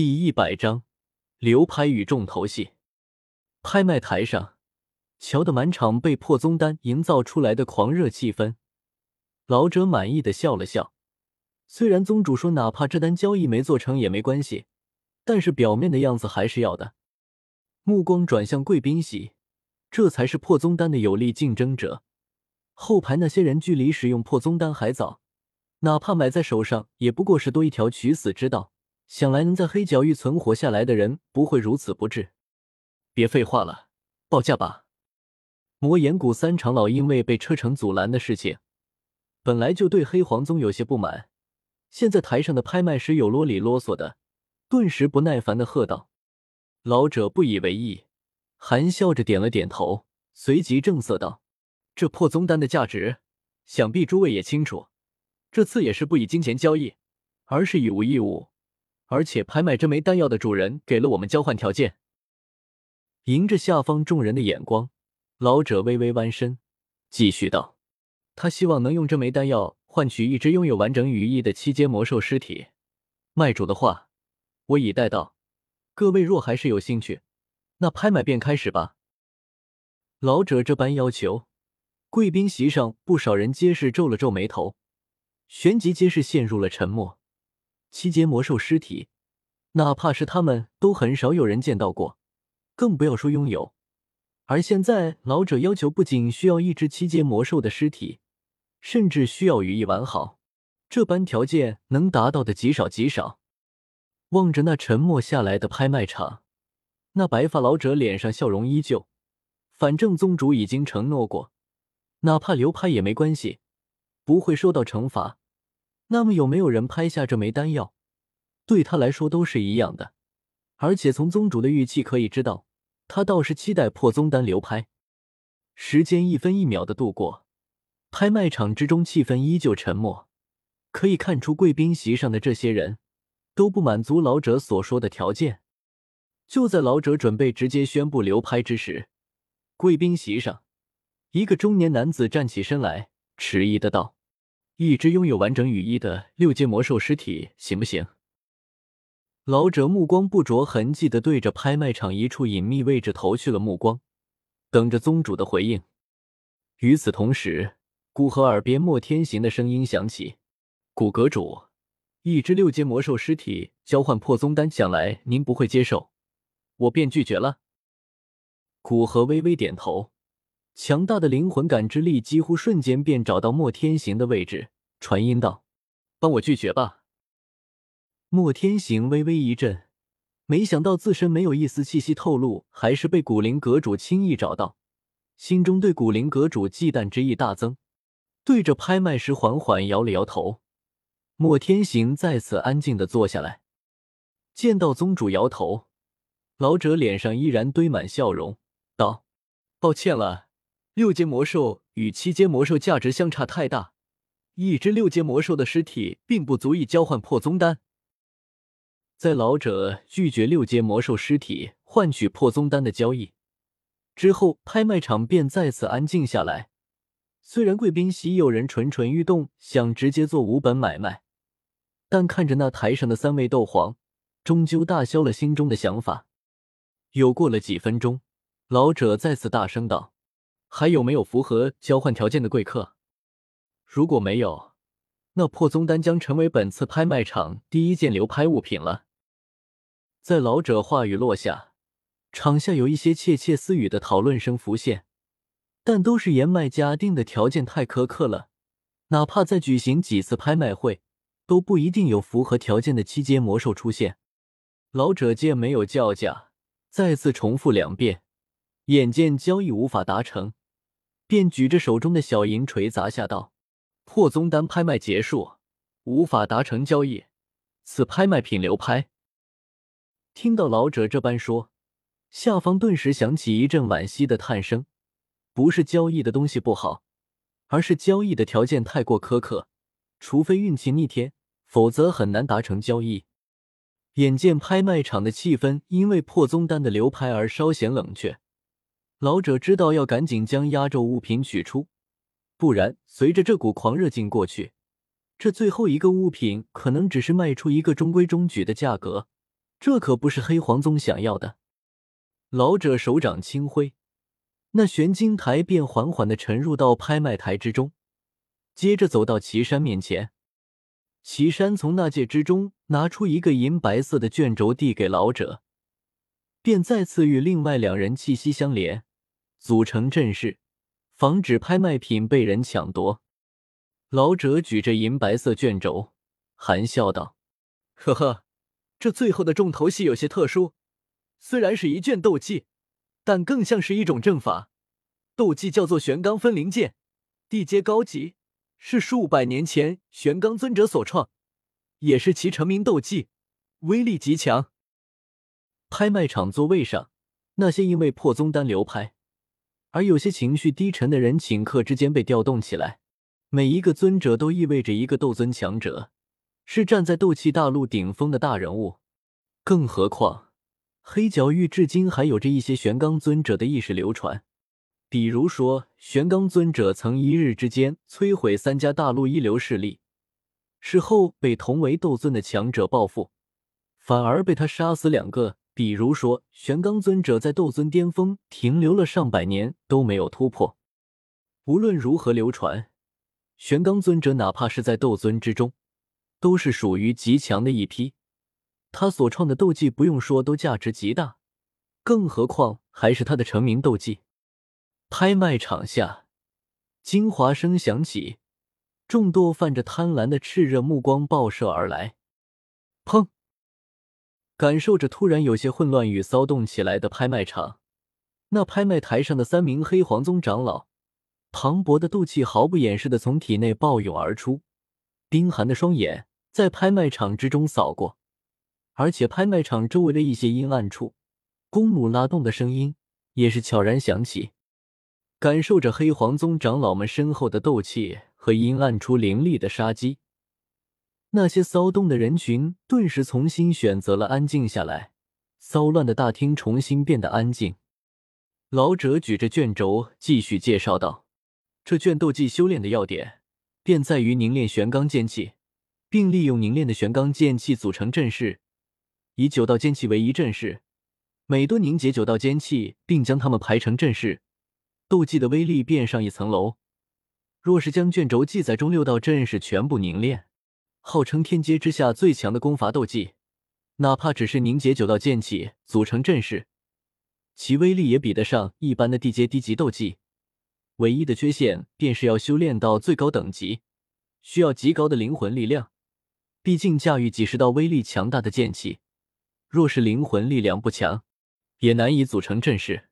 第一百章流拍与重头戏。拍卖台上，瞧得满场被破宗丹营造出来的狂热气氛，老者满意的笑了笑。虽然宗主说哪怕这单交易没做成也没关系，但是表面的样子还是要的。目光转向贵宾席，这才是破宗丹的有力竞争者。后排那些人距离使用破宗丹还早，哪怕买在手上，也不过是多一条取死之道。想来能在黑角域存活下来的人不会如此不智。别废话了，报价吧！魔岩谷三长老因为被车城阻拦的事情，本来就对黑黄宗有些不满，现在台上的拍卖师有啰里啰嗦的，顿时不耐烦的喝道：“老者不以为意，含笑着点了点头，随即正色道：‘这破宗丹的价值，想必诸位也清楚。这次也是不以金钱交易，而是以物易物。’”而且拍卖这枚丹药的主人给了我们交换条件。迎着下方众人的眼光，老者微微弯身，继续道：“他希望能用这枚丹药换取一只拥有完整羽翼的七阶魔兽尸体。卖主的话，我已带到。各位若还是有兴趣，那拍卖便开始吧。”老者这般要求，贵宾席上不少人皆是皱了皱眉头，旋即皆是陷入了沉默。七阶魔兽尸体，哪怕是他们都很少有人见到过，更不要说拥有。而现在老者要求，不仅需要一只七阶魔兽的尸体，甚至需要羽翼完好。这般条件能达到的极少极少。望着那沉默下来的拍卖场，那白发老者脸上笑容依旧。反正宗主已经承诺过，哪怕流拍也没关系，不会受到惩罚。那么有没有人拍下这枚丹药，对他来说都是一样的。而且从宗主的语气可以知道，他倒是期待破宗丹流拍。时间一分一秒的度过，拍卖场之中气氛依旧沉默。可以看出，贵宾席上的这些人都不满足老者所说的条件。就在老者准备直接宣布流拍之时，贵宾席上一个中年男子站起身来，迟疑的道。一只拥有完整羽翼的六阶魔兽尸体行不行？老者目光不着痕迹的对着拍卖场一处隐秘位置投去了目光，等着宗主的回应。与此同时，古河耳边莫天行的声音响起：“古阁主，一只六阶魔兽尸体交换破宗丹，想来您不会接受，我便拒绝了。”古河微微点头。强大的灵魂感知力几乎瞬间便找到莫天行的位置，传音道：“帮我拒绝吧。”莫天行微微一震，没想到自身没有一丝气息透露，还是被古灵阁主轻易找到，心中对古灵阁主忌惮之意大增，对着拍卖师缓缓摇了摇头。莫天行再次安静的坐下来，见到宗主摇头，老者脸上依然堆满笑容，道：“抱歉了。”六阶魔兽与七阶魔兽价值相差太大，一只六阶魔兽的尸体并不足以交换破宗丹。在老者拒绝六阶魔兽尸体换取破宗丹的交易之后，拍卖场便再次安静下来。虽然贵宾席有人蠢蠢欲动，想直接做无本买卖，但看着那台上的三位斗皇，终究大消了心中的想法。又过了几分钟，老者再次大声道。还有没有符合交换条件的贵客？如果没有，那破宗丹将成为本次拍卖场第一件流拍物品了。在老者话语落下，场下有一些窃窃私语的讨论声浮现，但都是言卖家定的条件太苛刻了，哪怕再举行几次拍卖会，都不一定有符合条件的七阶魔兽出现。老者见没有叫价，再次重复两遍，眼见交易无法达成。便举着手中的小银锤砸下道：“破宗丹拍卖结束，无法达成交易，此拍卖品流拍。”听到老者这般说，下方顿时响起一阵惋惜的叹声。不是交易的东西不好，而是交易的条件太过苛刻，除非运气逆天，否则很难达成交易。眼见拍卖场的气氛因为破宗丹的流拍而稍显冷却。老者知道要赶紧将压轴物品取出，不然随着这股狂热劲过去，这最后一个物品可能只是卖出一个中规中矩的价格，这可不是黑皇宗想要的。老者手掌轻挥，那玄金台便缓缓的沉入到拍卖台之中，接着走到岐山面前。岐山从那戒之中拿出一个银白色的卷轴，递给老者，便再次与另外两人气息相连，组成阵势，防止拍卖品被人抢夺。老者举着银白色卷轴，含笑道：“呵呵，这最后的重头戏有些特殊。”虽然是一卷斗技，但更像是一种阵法。斗技叫做玄罡分灵剑，地阶高级，是数百年前玄罡尊者所创，也是其成名斗技，威力极强。拍卖场座位上，那些因为破宗丹流拍而有些情绪低沉的人，顷刻之间被调动起来。每一个尊者都意味着一个斗尊强者，是站在斗气大陆顶峰的大人物。更何况。黑角域至今还有着一些玄罡尊者的意识流传，比如说，玄罡尊者曾一日之间摧毁三家大陆一流势力，事后被同为斗尊的强者报复，反而被他杀死两个。比如说，玄罡尊者在斗尊巅峰停留了上百年都没有突破。无论如何流传，玄罡尊者哪怕是在斗尊之中，都是属于极强的一批。他所创的斗技，不用说都价值极大，更何况还是他的成名斗技。拍卖场下，金华声响起，众多泛着贪婪的炽热目光爆射而来。砰！感受着突然有些混乱与骚动起来的拍卖场，那拍卖台上的三名黑皇宗长老，磅礴的斗气毫不掩饰的从体内暴涌而出，冰寒的双眼在拍卖场之中扫过。而且拍卖场周围的一些阴暗处，弓弩拉动的声音也是悄然响起。感受着黑皇宗长老们身后的斗气和阴暗处凌厉的杀机，那些骚动的人群顿时重新选择了安静下来。骚乱的大厅重新变得安静。老者举着卷轴继续介绍道：“这卷斗技修炼的要点，便在于凝练玄罡剑气，并利用凝练的玄罡剑气组成阵势。”以九道剑气为一阵势，每多凝结九道剑气，并将它们排成阵势，斗技的威力便上一层楼。若是将卷轴记载中六道阵势全部凝练，号称天阶之下最强的功法斗技，哪怕只是凝结九道剑气组成阵势，其威力也比得上一般的地阶低级斗技。唯一的缺陷便是要修炼到最高等级，需要极高的灵魂力量。毕竟驾驭几十道威力强大的剑气。若是灵魂力量不强，也难以组成阵势。